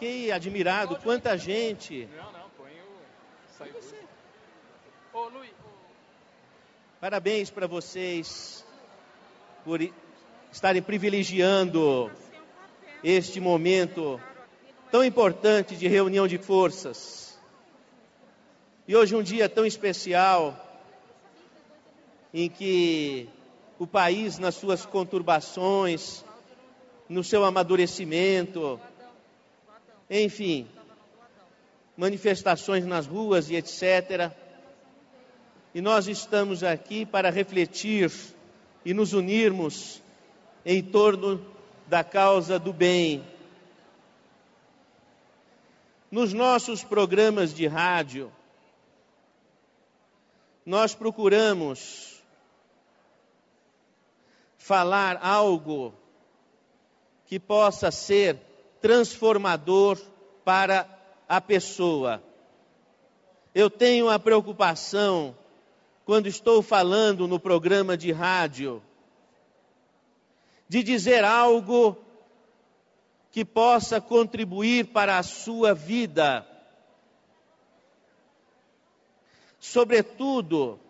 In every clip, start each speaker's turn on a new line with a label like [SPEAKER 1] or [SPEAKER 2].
[SPEAKER 1] fiquei admirado, quanta gente.
[SPEAKER 2] Não, não, põe o. Sai Ô, Luiz.
[SPEAKER 1] Parabéns para vocês por estarem privilegiando este momento tão importante de reunião de forças. E hoje um dia tão especial em que o país nas suas conturbações, no seu amadurecimento, enfim, manifestações nas ruas e etc. E nós estamos aqui para refletir e nos unirmos em torno da causa do bem. Nos nossos programas de rádio, nós procuramos falar algo que possa ser transformador para a pessoa. Eu tenho a preocupação, quando estou falando no programa de rádio, de dizer algo que possa contribuir para a sua vida. Sobretudo,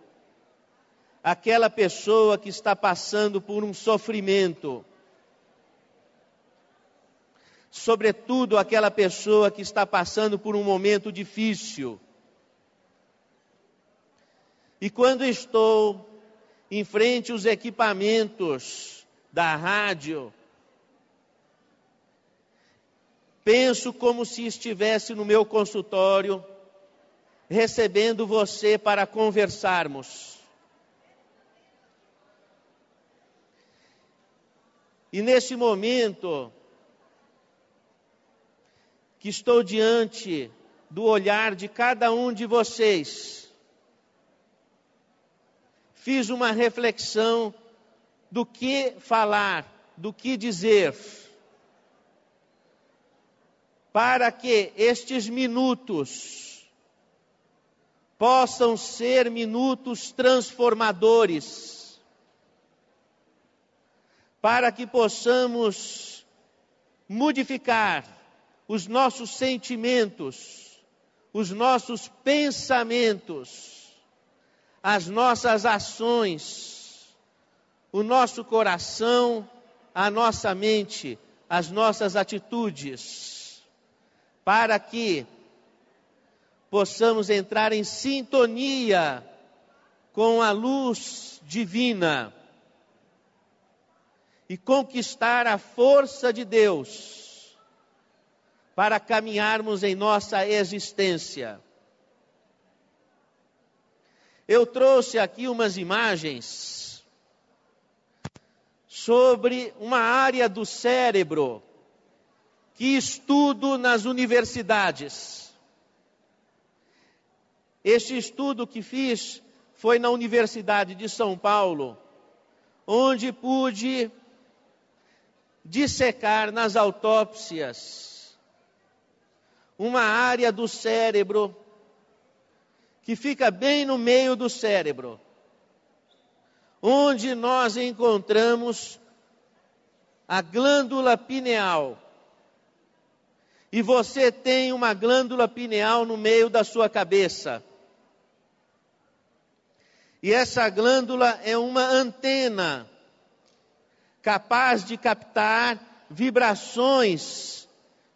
[SPEAKER 1] aquela pessoa que está passando por um sofrimento. Sobretudo, aquela pessoa que está passando por um momento difícil. E quando estou em frente aos equipamentos, da rádio, penso como se estivesse no meu consultório, recebendo você para conversarmos. E nesse momento, que estou diante do olhar de cada um de vocês, fiz uma reflexão do que falar, do que dizer, para que estes minutos possam ser minutos transformadores, para que possamos modificar os nossos sentimentos, os nossos pensamentos, as nossas ações, o nosso coração, a nossa mente, as nossas atitudes, para que possamos entrar em sintonia com a luz divina e conquistar a força de Deus para caminharmos em nossa existência. Eu trouxe aqui umas imagens sobre uma área do cérebro que estudo nas universidades. Este estudo que fiz foi na Universidade de São Paulo, onde pude dissecar nas autópsias uma área do cérebro que fica bem no meio do cérebro onde nós encontramos a glândula pineal. E você tem uma glândula pineal no meio da sua cabeça. E essa glândula é uma antena capaz de captar vibrações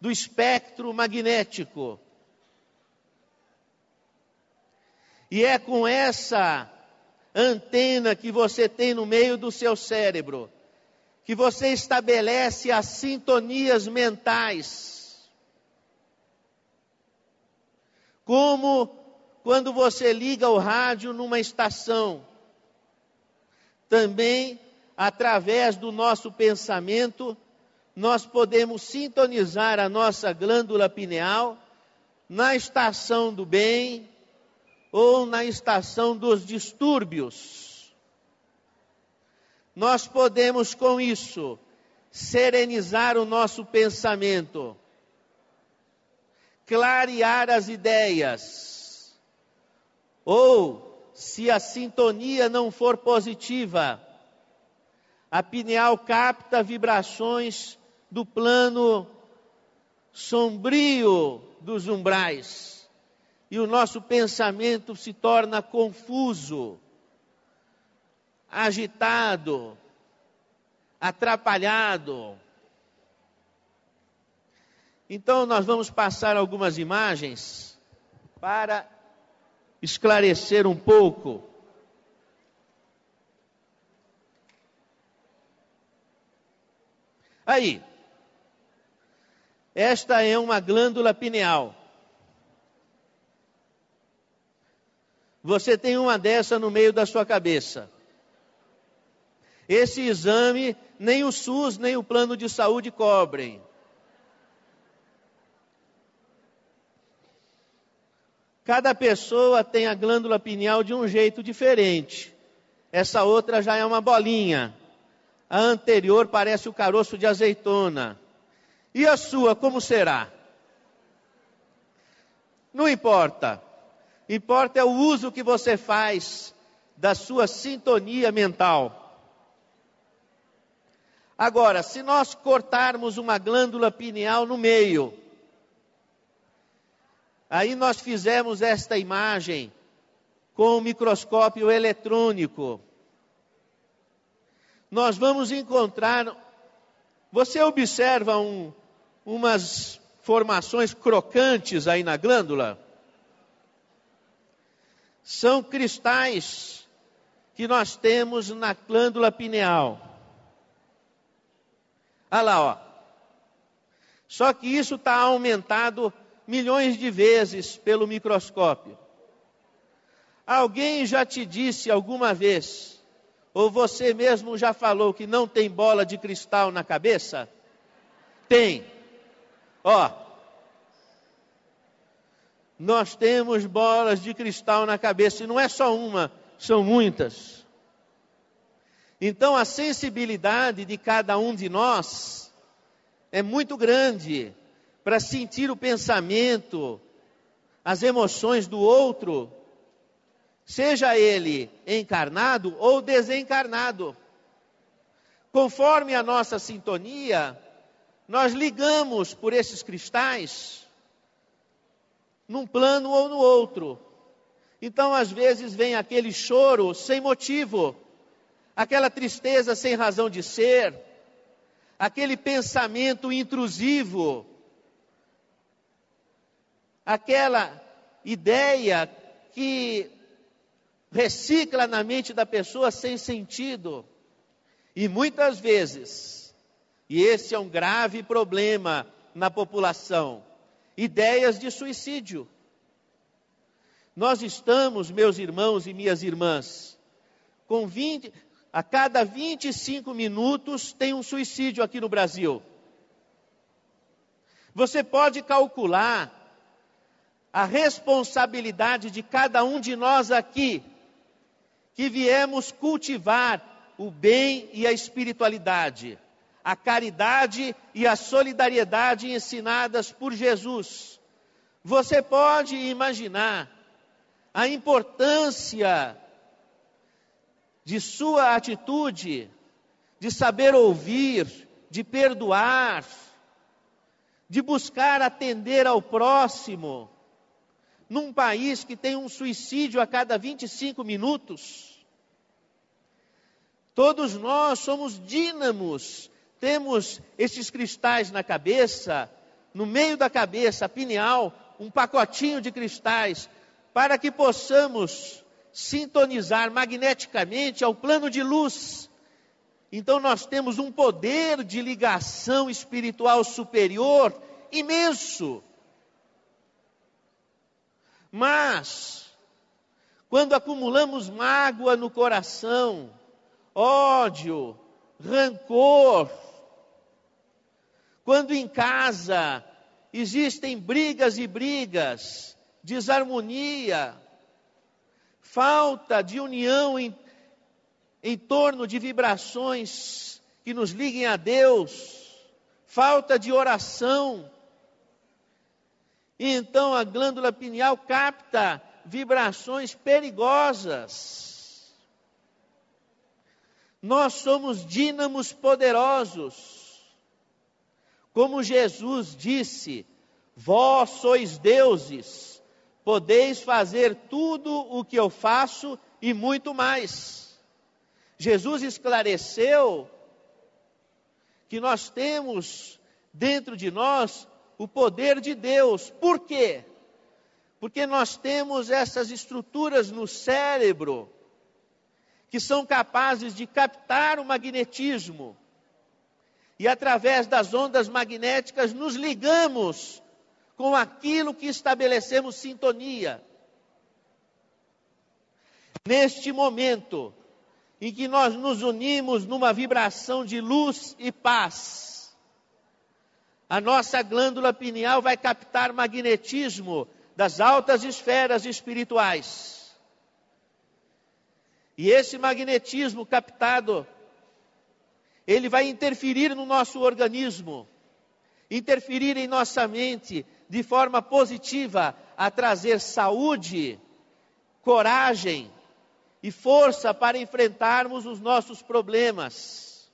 [SPEAKER 1] do espectro magnético. E é com essa antena que você tem no meio do seu cérebro, que você estabelece as sintonias mentais. Como quando você liga o rádio numa estação, também através do nosso pensamento, nós podemos sintonizar a nossa glândula pineal na estação do bem ou na estação dos distúrbios. Nós podemos com isso serenizar o nosso pensamento, clarear as ideias, ou, se a sintonia não for positiva, a pineal capta vibrações do plano sombrio dos umbrais e o nosso pensamento se torna confuso, agitado, atrapalhado. Então, nós vamos passar algumas imagens para esclarecer um pouco. Aí, esta é uma glândula pineal. Você tem uma dessa no meio da sua cabeça. Esse exame nem o SUS nem o plano de saúde cobrem. Cada pessoa tem a glândula pineal de um jeito diferente. Essa outra já é uma bolinha. A anterior parece o caroço de azeitona. E a sua, como será? Não importa. Importa é o uso que você faz da sua sintonia mental. Agora, se nós cortarmos uma glândula pineal no meio, aí nós fizemos esta imagem com o microscópio eletrônico. Nós vamos encontrar. Você observa um, umas formações crocantes aí na glândula. São cristais que nós temos na glândula pineal. Olha lá, ó. Só que isso está aumentado milhões de vezes pelo microscópio. Alguém já te disse alguma vez, ou você mesmo já falou que não tem bola de cristal na cabeça? Tem. Ó, nós temos bolas de cristal na cabeça, e não é só uma, são muitas. Então a sensibilidade de cada um de nós é muito grande para sentir o pensamento, as emoções do outro, seja ele encarnado ou desencarnado. Conforme a nossa sintonia, nós ligamos por esses cristais num plano ou no outro. Então, às vezes, vem aquele choro sem motivo, aquela tristeza sem razão de ser, aquele pensamento intrusivo, aquela ideia que recicla na mente da pessoa sem sentido. E muitas vezes, e esse é um grave problema na população. Ideias de suicídio. Nós estamos, meus irmãos e minhas irmãs, com 20, a cada 25 minutos tem um suicídio aqui no Brasil. Você pode calcular a responsabilidade de cada um de nós aqui, que viemos cultivar o bem e a espiritualidade a caridade e a solidariedade ensinadas por Jesus. Você pode imaginar a importância de sua atitude, de saber ouvir, de perdoar, de buscar atender ao próximo, num país que tem um suicídio a cada 25 minutos. Todos nós somos dínamos temos esses cristais na cabeça, no meio da cabeça, pineal, um pacotinho de cristais, para que possamos sintonizar magneticamente ao plano de luz. Então nós temos um poder de ligação espiritual superior imenso. Mas, quando acumulamos mágoa no coração, ódio, rancor, quando em casa existem brigas e brigas, desarmonia, falta de união em, em torno de vibrações que nos liguem a Deus, falta de oração, e então a glândula pineal capta vibrações perigosas. Nós somos dínamos poderosos Como Jesus disse: Vós sois deuses, podeis fazer tudo o que eu faço e muito mais. Jesus esclareceu que nós temos dentro de nós o poder de Deus. Por quê? Porque nós temos essas estruturas no cérebro que são capazes de captar o magnetismo. E através das ondas magnéticas nos ligamos com aquilo que estabelecemos sintonia. Neste momento em que nós nos unimos numa vibração de luz e paz, a nossa glândula pineal vai captar magnetismo das altas esferas espirituais. E esse magnetismo captado, ele vai interferir no nosso organismo, interferir em nossa mente de forma positiva, a trazer saúde, coragem e força para enfrentarmos os nossos problemas.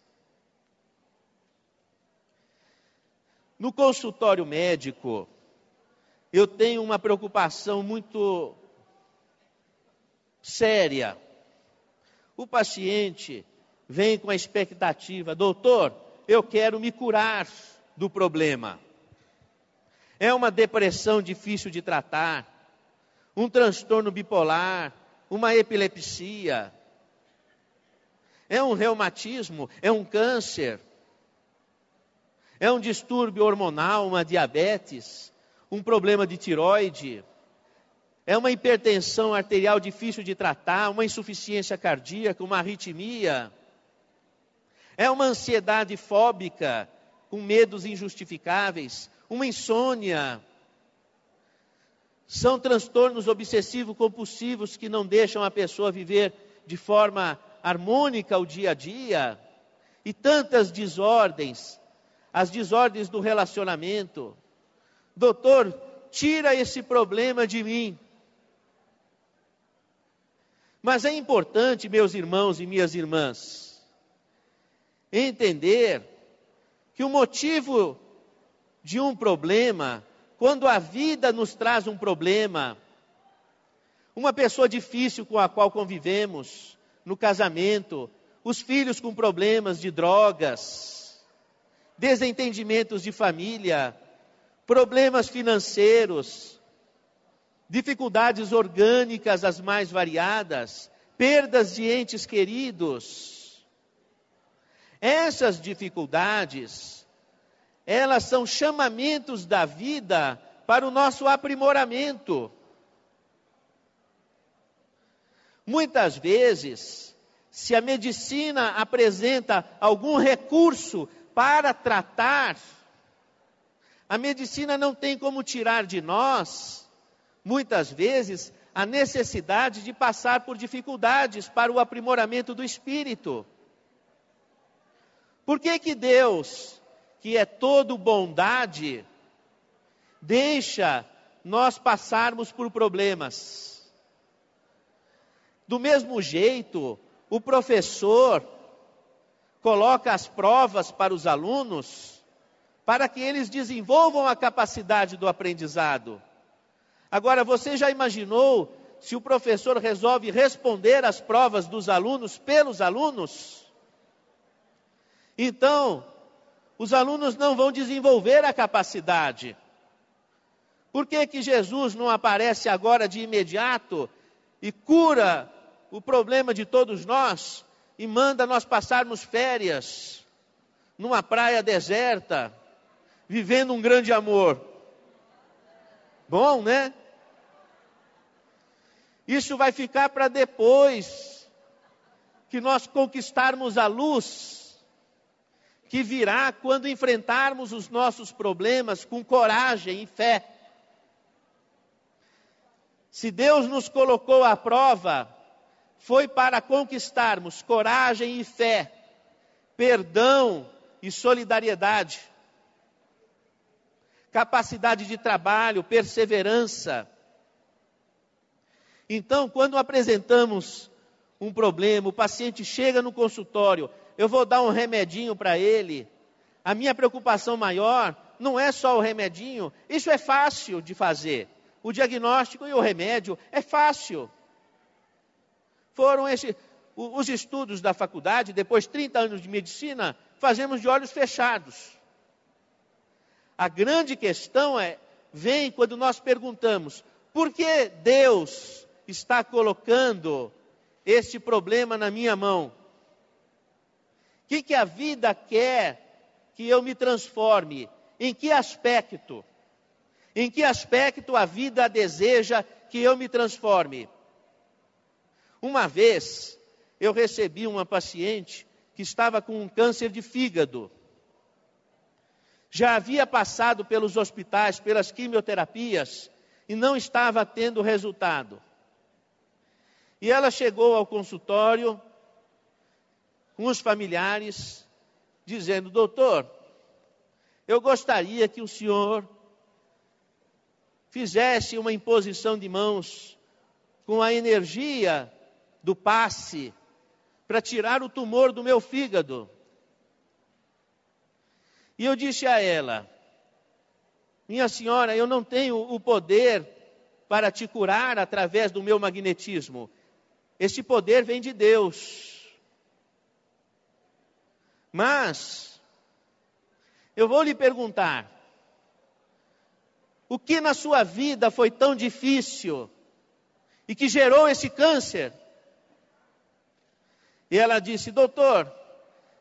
[SPEAKER 1] No consultório médico, eu tenho uma preocupação muito séria. O paciente vem com a expectativa, doutor, eu quero me curar do problema. É uma depressão difícil de tratar, um transtorno bipolar, uma epilepsia, é um reumatismo, é um câncer, é um distúrbio hormonal, uma diabetes, um problema de tiroide, é uma hipertensão arterial difícil de tratar, uma insuficiência cardíaca, uma arritmia, é uma ansiedade fóbica, com medos injustificáveis, uma insônia. São transtornos obsessivo-compulsivos que não deixam a pessoa viver de forma harmônica o dia a dia. E tantas desordens, as desordens do relacionamento, Doutor, tira esse problema de mim. Mas é importante, meus irmãos e minhas irmãs, entender que o motivo de um problema, quando a vida nos traz um problema, uma pessoa difícil com a qual convivemos, no casamento, os filhos com problemas de drogas, desentendimentos de família, problemas financeiros, dificuldades orgânicas as mais variadas, perdas de entes queridos. Essas dificuldades, elas são chamamentos da vida para o nosso aprimoramento. Muitas vezes, se a medicina apresenta algum recurso para tratar a medicina não tem como tirar de nós, muitas vezes, a necessidade de passar por dificuldades para o aprimoramento do espírito. Por que que Deus, que é todo bondade, deixa nós passarmos por problemas? Do mesmo jeito, o professor coloca as provas para os alunos, para que eles desenvolvam a capacidade do aprendizado. Agora, você já imaginou se o professor resolve responder às provas dos alunos pelos alunos? Então, os alunos não vão desenvolver a capacidade. Por que, que Jesus não aparece agora de imediato e cura o problema de todos nós e manda nós passarmos férias numa praia deserta, vivendo um grande amor. Bom, né? Isso vai ficar para depois que nós conquistarmos a luz, que virá quando enfrentarmos os nossos problemas com coragem e fé. Se Deus nos colocou à prova, foi para conquistarmos coragem e fé, perdão e solidariedade capacidade de trabalho, perseverança. Então, quando apresentamos um problema, o paciente chega no consultório, eu vou dar um remedinho para ele. A minha preocupação maior não é só o remedinho, isso é fácil de fazer. O diagnóstico e o remédio é fácil. Foram esses, os estudos da faculdade, depois de 30 anos de medicina, fazemos de olhos fechados. A grande questão é, vem quando nós perguntamos, por que Deus está colocando este problema na minha mão? Que, que a vida quer que eu me transforme? Em que aspecto? Em que aspecto a vida deseja que eu me transforme? Uma vez, eu recebi uma paciente que estava com um câncer de fígado. Já havia passado pelos hospitais, pelas quimioterapias e não estava tendo resultado. E ela chegou ao consultório os familiares, dizendo: Doutor, eu gostaria que o senhor fizesse uma imposição de mãos com a energia do passe para tirar o tumor do meu fígado. E eu disse a ela: Minha senhora, eu não tenho o poder para te curar através do meu magnetismo. Esse poder vem de Deus. Mas, eu vou lhe perguntar: o que na sua vida foi tão difícil e que gerou esse câncer? E ela disse: Doutor,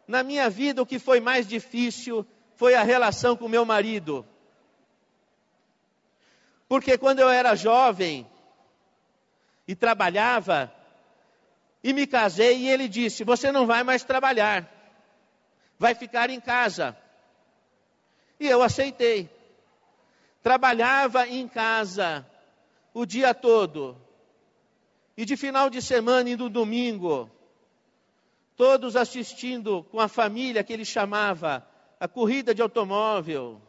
[SPEAKER 1] na minha vida o que foi mais difícil foi a relação com meu marido. Porque quando eu era jovem e trabalhava, e me casei e ele disse: Você não vai mais trabalhar, vai ficar em casa. E eu aceitei. Trabalhava em casa o dia todo. E de final de semana e do domingo, todos assistindo com a família que ele chamava a corrida de automóvel,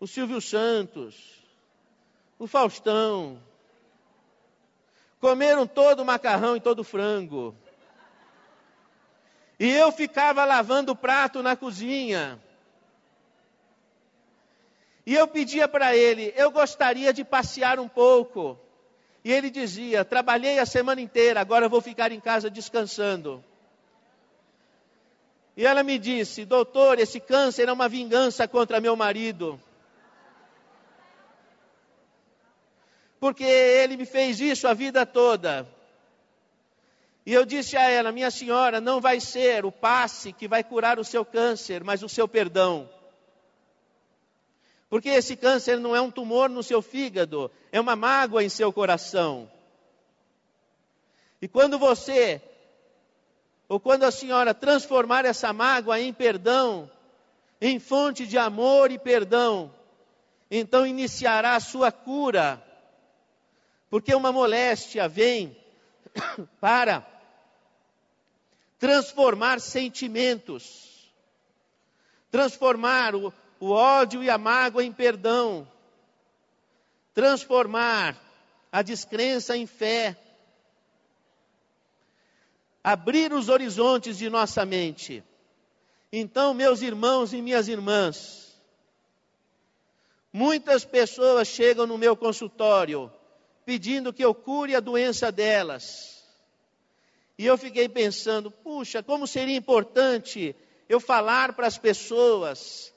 [SPEAKER 1] o Silvio Santos, o Faustão, Comeram todo o macarrão e todo o frango. E eu ficava lavando o prato na cozinha. E eu pedia para ele, eu gostaria de passear um pouco. E ele dizia: Trabalhei a semana inteira, agora vou ficar em casa descansando. E ela me disse: Doutor, esse câncer é uma vingança contra meu marido. porque ele me fez isso a vida toda. E eu disse a ela: Minha senhora, não vai ser o passe que vai curar o seu câncer, mas o seu perdão. Porque esse câncer não é um tumor no seu fígado, é uma mágoa em seu coração. E quando você, ou quando a senhora transformar essa mágoa em perdão, em fonte de amor e perdão, então iniciará a sua cura porque uma moléstia vem para transformar sentimentos, transformar o, o ódio e a mágoa em perdão, transformar a descrença em fé, abrir os horizontes de nossa mente. Então, meus irmãos e minhas irmãs, muitas pessoas chegam no meu consultório pedindo que eu cure a doença delas. E eu fiquei pensando, puxa, como seria importante eu falar para as pessoas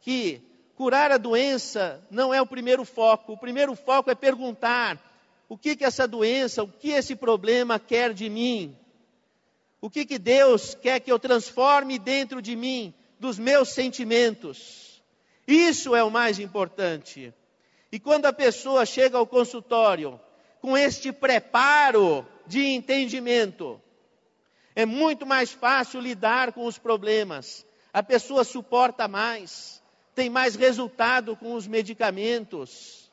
[SPEAKER 1] que curar a doença não é o primeiro foco. O primeiro foco é perguntar o que que essa doença, o que esse problema quer de mim? O que que Deus quer que eu transforme dentro de mim, dos meus sentimentos? Isso é o mais importante. E quando a pessoa chega ao consultório com este preparo de entendimento, é muito mais fácil lidar com os problemas. A pessoa suporta mais, tem mais resultado com os medicamentos.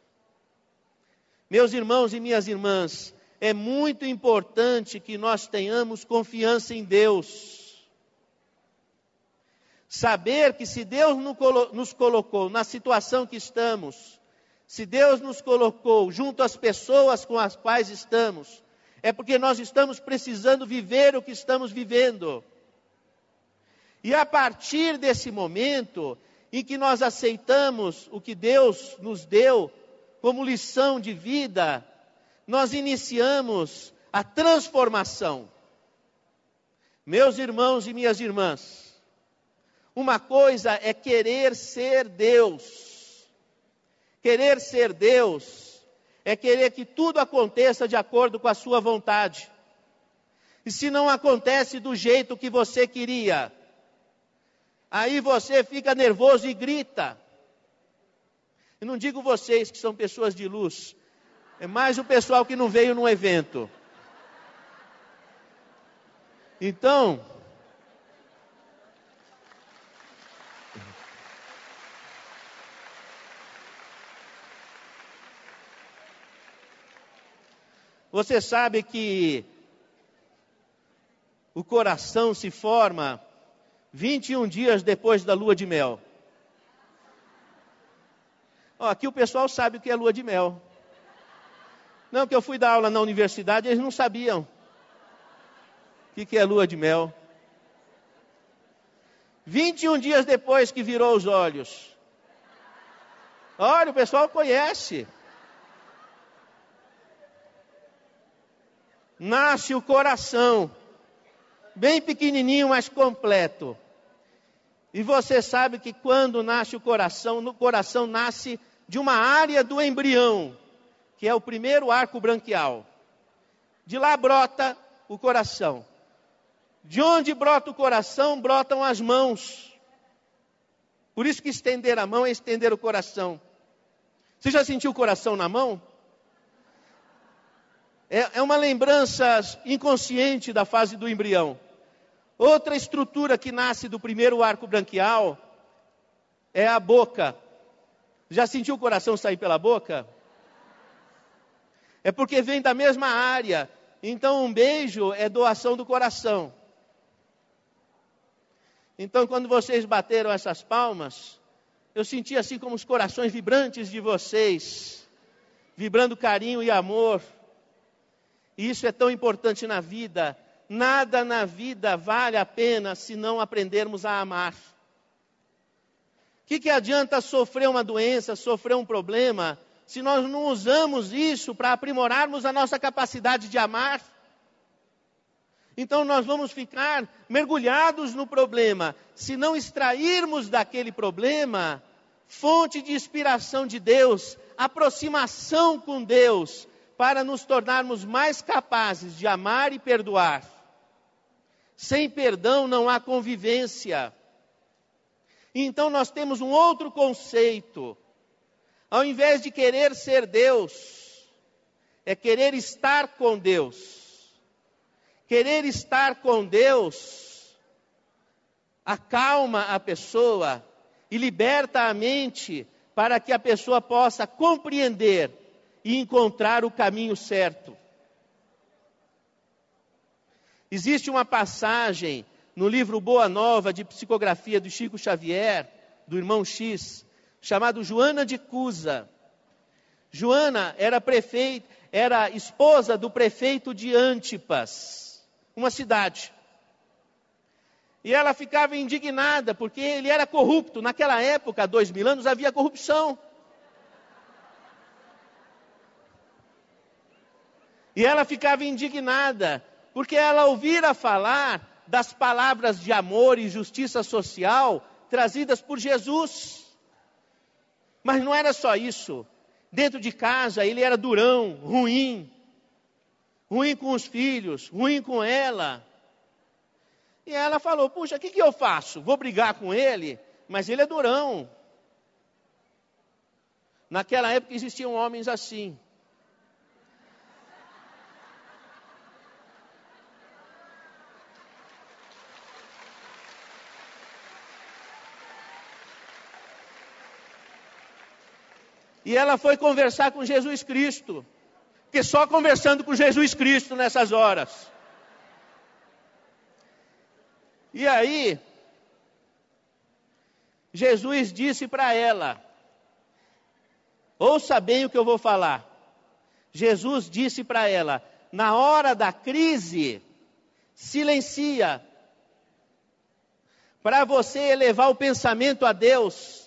[SPEAKER 1] Meus irmãos e minhas irmãs, é muito importante que nós tenhamos confiança em Deus. Saber que se Deus nos colocou na situação que estamos, se Deus nos colocou junto às pessoas com as quais estamos, é porque nós estamos precisando viver o que estamos vivendo. E a partir desse momento em que nós aceitamos o que Deus nos deu como lição de vida, nós iniciamos a transformação. Meus irmãos e minhas irmãs, uma coisa é querer ser Deus. Querer ser Deus é querer que tudo aconteça de acordo com a sua vontade. E se não acontece do jeito que você queria, aí você fica nervoso e grita. Eu não digo vocês que são pessoas de luz, é mais o pessoal que não veio no evento. Então, você sabe que o coração se forma 21 dias depois da lua de mel. Ó, aqui o pessoal sabe o que é lua de mel. Não, que eu fui dar aula na universidade, eles não sabiam o que, que é lua de mel. 21 dias depois que virou os olhos. Olha, o pessoal conhece. Nasce o coração bem pequenininho, mas completo. E você sabe que quando nasce o coração, no coração nasce de uma área do embrião, que é o primeiro arco branquial. De lá brota o coração. De onde brota o coração, brotam as mãos. Por isso que estender a mão é estender o coração. Você já sentiu o coração na mão? É, é uma lembrança inconsciente da fase do embrião. Outra estrutura que nasce do primeiro arco branquial é a boca. Já sentiu o coração sair pela boca? É porque vem da mesma área. Então, um beijo é doação do coração. Então, quando vocês bateram essas palmas, eu senti assim como os corações vibrantes de vocês, vibrando carinho e amor. Isso é tão importante na vida. Nada na vida vale a pena se não aprendermos a amar. O que, que adianta sofrer uma doença, sofrer um problema, se nós não usamos isso para aprimorarmos a nossa capacidade de amar? Então nós vamos ficar mergulhados no problema. Se não extrairmos daquele problema fonte de inspiração de Deus, aproximação com Deus, para nos tornarmos mais capazes de amar e perdoar. Sem perdão não há convivência. Então nós temos um outro conceito. Ao invés de querer ser Deus, é querer estar com Deus. Querer estar com Deus acalma a pessoa e liberta a mente para que a pessoa possa compreender e encontrar o caminho certo. Existe uma passagem no livro Boa Nova de psicografia do Chico Xavier, do irmão X, chamado Joana de Cusa. Joana era prefeita, era esposa do prefeito de Antipas, uma cidade. E ela ficava indignada porque ele era corrupto. Naquela época, dois mil anos, havia corrupção. E ela ficava indignada, porque ela ouvira falar das palavras de amor e justiça social trazidas por Jesus. Mas não era só isso. Dentro de casa ele era durão, ruim. Ruim com os filhos, ruim com ela. E ela falou: Puxa, o que, que eu faço? Vou brigar com ele? Mas ele é durão. Naquela época existiam homens assim. E ela foi conversar com Jesus Cristo. Porque só conversando com Jesus Cristo nessas horas. E aí, Jesus disse para ela: Ouça bem o que eu vou falar. Jesus disse para ela: Na hora da crise, silencia. para você elevar o pensamento a Deus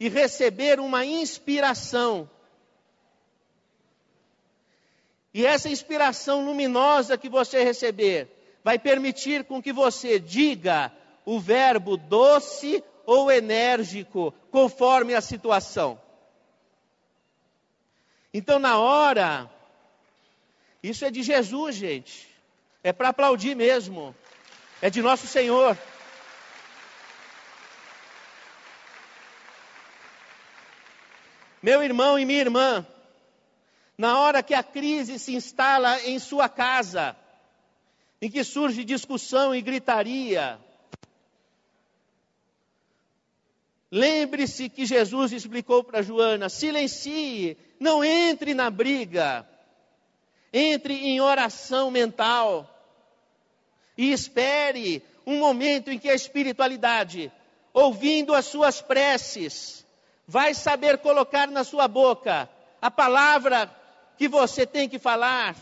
[SPEAKER 1] e receber uma inspiração. E essa inspiração luminosa que você receber vai permitir com que você diga o verbo doce ou enérgico, conforme a situação. Então, na hora, isso é de Jesus, gente. É para aplaudir mesmo. É de nosso Senhor. Meu irmão e minha irmã, na hora que a crise se instala em sua casa, em que surge discussão e gritaria, lembre-se que Jesus explicou para Joana: silencie, não entre na briga, entre em oração mental e espere um momento em que a espiritualidade, ouvindo as suas preces, vai saber colocar na sua boca a palavra que você tem que falar,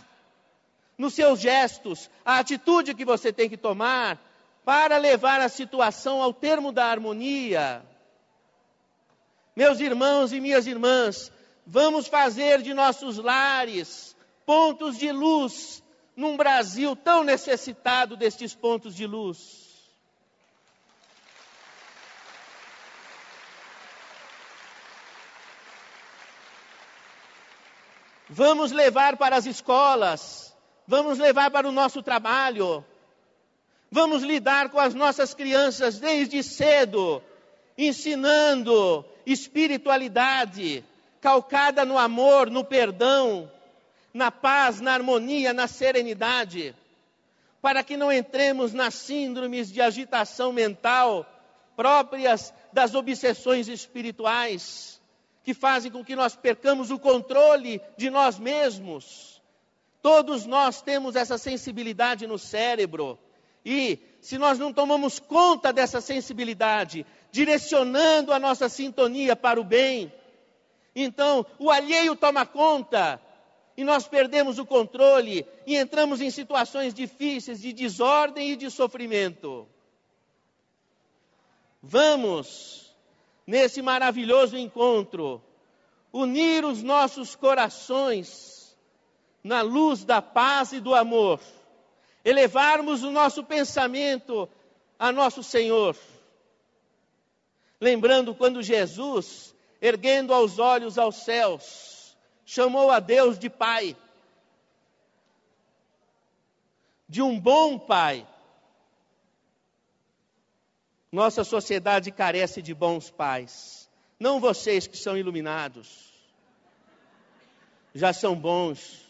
[SPEAKER 1] nos seus gestos, a atitude que você tem que tomar para levar a situação ao termo da harmonia. Meus irmãos e minhas irmãs, vamos fazer de nossos lares pontos de luz num Brasil tão necessitado destes pontos de luz. Vamos levar para as escolas, vamos levar para o nosso trabalho, vamos lidar com as nossas crianças desde cedo, ensinando espiritualidade calcada no amor, no perdão, na paz, na harmonia, na serenidade, para que não entremos nas síndromes de agitação mental próprias das obsessões espirituais que fazem com que nós percamos o controle de nós mesmos. Todos nós temos essa sensibilidade no cérebro. E se nós não tomamos conta dessa sensibilidade, direcionando a nossa sintonia para o bem, então o alheio toma conta e nós perdemos o controle e entramos em situações difíceis de desordem e de sofrimento. Vamos nesse maravilhoso encontro, unir os nossos corações na luz da paz e do amor, elevarmos o nosso pensamento a nosso Senhor. Lembrando quando Jesus, erguendo aos olhos aos céus, chamou a Deus de Pai, de um bom Pai. Nossa sociedade carece de bons pais. Não vocês que são iluminados. Já são bons.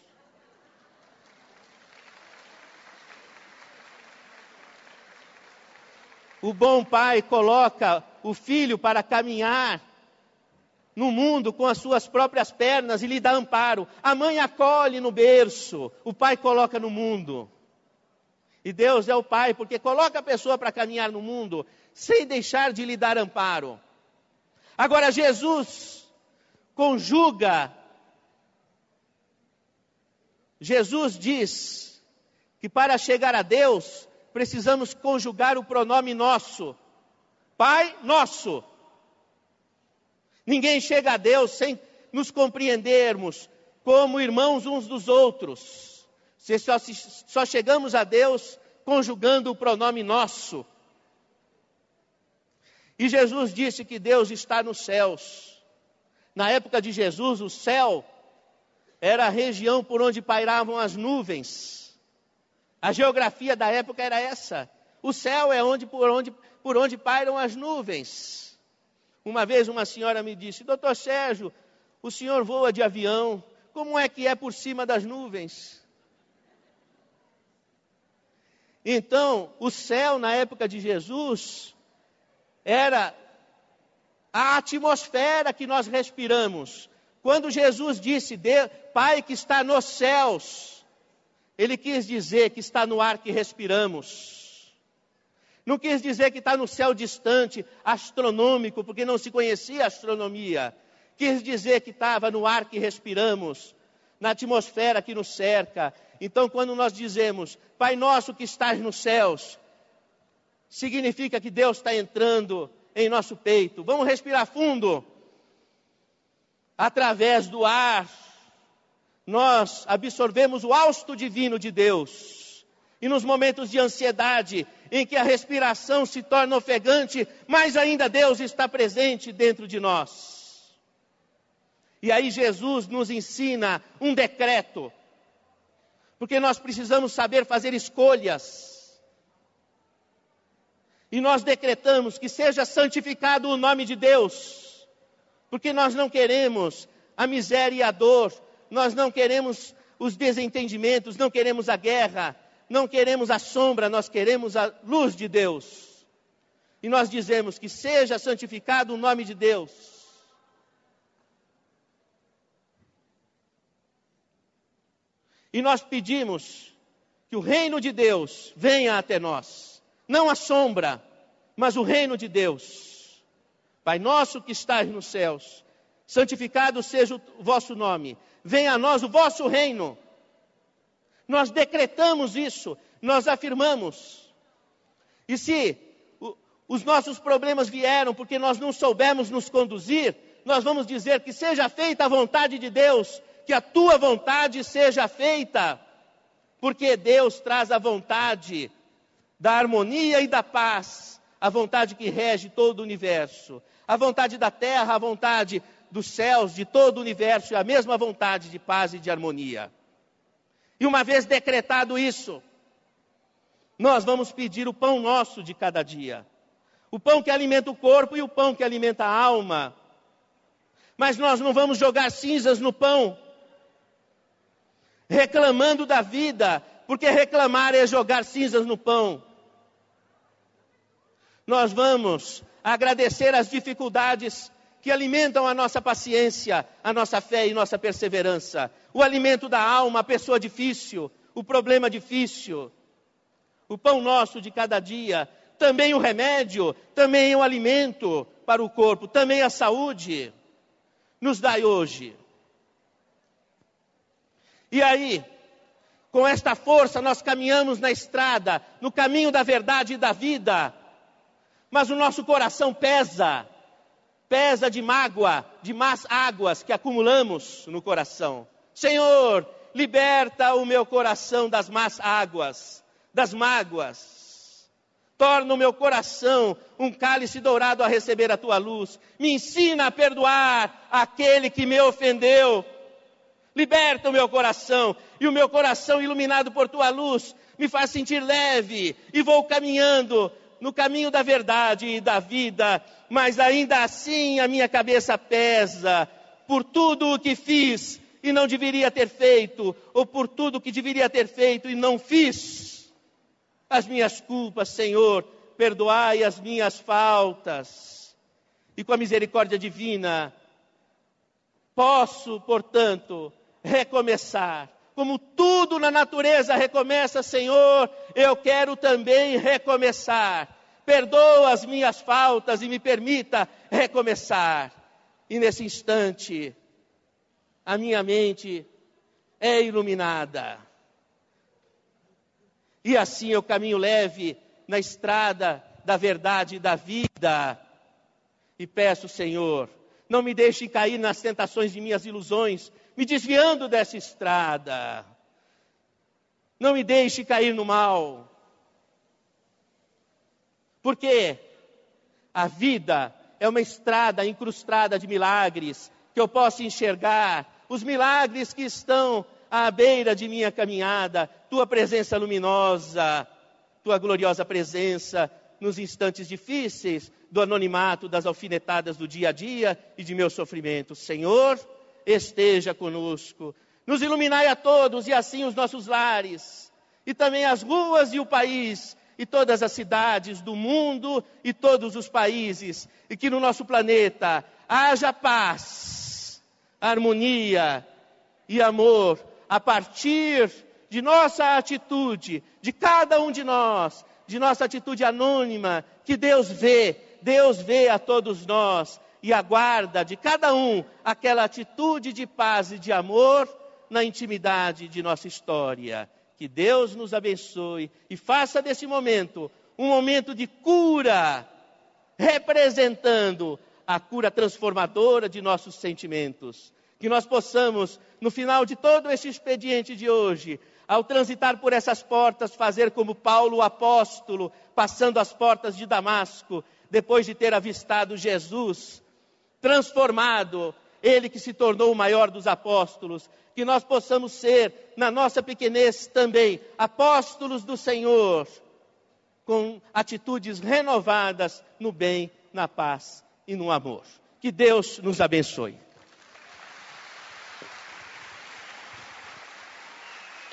[SPEAKER 1] O bom pai coloca o filho para caminhar no mundo com as suas próprias pernas e lhe dá amparo. A mãe acolhe no berço, o pai coloca no mundo. E Deus é o Pai, porque coloca a pessoa para caminhar no mundo sem deixar de lhe dar amparo. Agora, Jesus conjuga, Jesus diz que para chegar a Deus precisamos conjugar o pronome nosso. Pai nosso. Ninguém chega a Deus sem nos compreendermos como irmãos uns dos outros. Se só, só chegamos a Deus conjugando o pronome nosso. E Jesus disse que Deus está nos céus. Na época de Jesus, o céu era a região por onde pairavam as nuvens. A geografia da época era essa. O céu é onde por onde por onde pairam as nuvens. Uma vez uma senhora me disse: "Doutor Sérgio, o senhor voa de avião, como é que é por cima das nuvens?" Então, o céu na época de Jesus era a atmosfera que nós respiramos. Quando Jesus disse, Pai que está nos céus, ele quis dizer que está no ar que respiramos. Não quis dizer que está no céu distante, astronômico, porque não se conhecia astronomia. Quis dizer que estava no ar que respiramos, na atmosfera que nos cerca. Então, quando nós dizemos, Pai nosso que estás nos céus, significa que Deus está entrando em nosso peito. Vamos respirar fundo. Através do ar, nós absorvemos o hausto divino de Deus. E nos momentos de ansiedade, em que a respiração se torna ofegante, mais ainda Deus está presente dentro de nós. E aí Jesus nos ensina um decreto, porque nós precisamos saber fazer escolhas. E nós decretamos que seja santificado o nome de Deus, porque nós não queremos a miséria e a dor, nós não queremos os desentendimentos, não queremos a guerra, não queremos a sombra, nós queremos a luz de Deus. E nós dizemos que seja santificado o nome de Deus. E nós pedimos que o reino de Deus venha até nós. Não a sombra, mas o reino de Deus. Pai nosso que estás nos céus, santificado seja o vosso nome. Venha a nós o vosso reino nós decretamos isso, nós afirmamos. E se os nossos problemas vieram porque nós não soubemos nos conduzir, nós vamos dizer que seja feita a vontade de Deus, que a tua vontade seja feita, porque Deus traz a vontade da harmonia e da paz, a vontade que rege todo o universo, a vontade da terra, a vontade dos céus, de todo o universo, é a mesma vontade de paz e de harmonia. E uma vez decretado isso, nós vamos pedir o pão nosso de cada dia. O pão que alimenta o corpo e o pão que alimenta a alma. Mas nós não vamos jogar cinzas no pão, reclamando da vida, porque reclamar é jogar cinzas no pão. Nós vamos agradecer as dificuldades que alimentam a nossa paciência, a nossa fé e nossa perseverança. O alimento da alma, a pessoa difícil, o problema difícil. O pão nosso de cada dia, também o remédio, também o alimento para o corpo, também a saúde. Nos dai hoje. E aí, com esta força, nós caminhamos na estrada, no caminho da verdade e da vida. Mas o nosso coração pesa pesa de mágoa, de más águas que acumulamos no coração. Senhor, liberta o meu coração das más águas, das mágoas. Torna o meu coração um cálice dourado a receber a tua luz. Me ensina a perdoar aquele que me ofendeu. Liberta o meu coração, e o meu coração iluminado por tua luz me faz sentir leve, e vou caminhando no caminho da verdade e da vida, mas ainda assim a minha cabeça pesa por tudo o que fiz e não deveria ter feito, ou por tudo o que deveria ter feito e não fiz. As minhas culpas, Senhor, perdoai as minhas faltas. E com a misericórdia divina, posso, portanto, recomeçar. Como tudo na natureza recomeça, Senhor, eu quero também recomeçar perdoa as minhas faltas e me permita recomeçar. E nesse instante, a minha mente é iluminada. E assim eu caminho leve na estrada da verdade e da vida. E peço, Senhor, não me deixe cair nas tentações de minhas ilusões, me desviando dessa estrada. Não me deixe cair no mal. Porque a vida é uma estrada incrustada de milagres que eu posso enxergar, os milagres que estão à beira de minha caminhada, tua presença luminosa, tua gloriosa presença nos instantes difíceis do anonimato, das alfinetadas do dia a dia e de meu sofrimento. Senhor, esteja conosco. Nos iluminai a todos e assim os nossos lares, e também as ruas e o país e todas as cidades do mundo e todos os países, e que no nosso planeta haja paz, harmonia e amor a partir de nossa atitude, de cada um de nós, de nossa atitude anônima, que Deus vê, Deus vê a todos nós e aguarda de cada um aquela atitude de paz e de amor na intimidade de nossa história. Que Deus nos abençoe e faça desse momento um momento de cura, representando a cura transformadora de nossos sentimentos. Que nós possamos, no final de todo esse expediente de hoje, ao transitar por essas portas, fazer como Paulo o apóstolo, passando as portas de Damasco, depois de ter avistado Jesus, transformado, ele que se tornou o maior dos apóstolos, que nós possamos ser, na nossa pequenez também, apóstolos do Senhor, com atitudes renovadas no bem, na paz e no amor. Que Deus nos abençoe.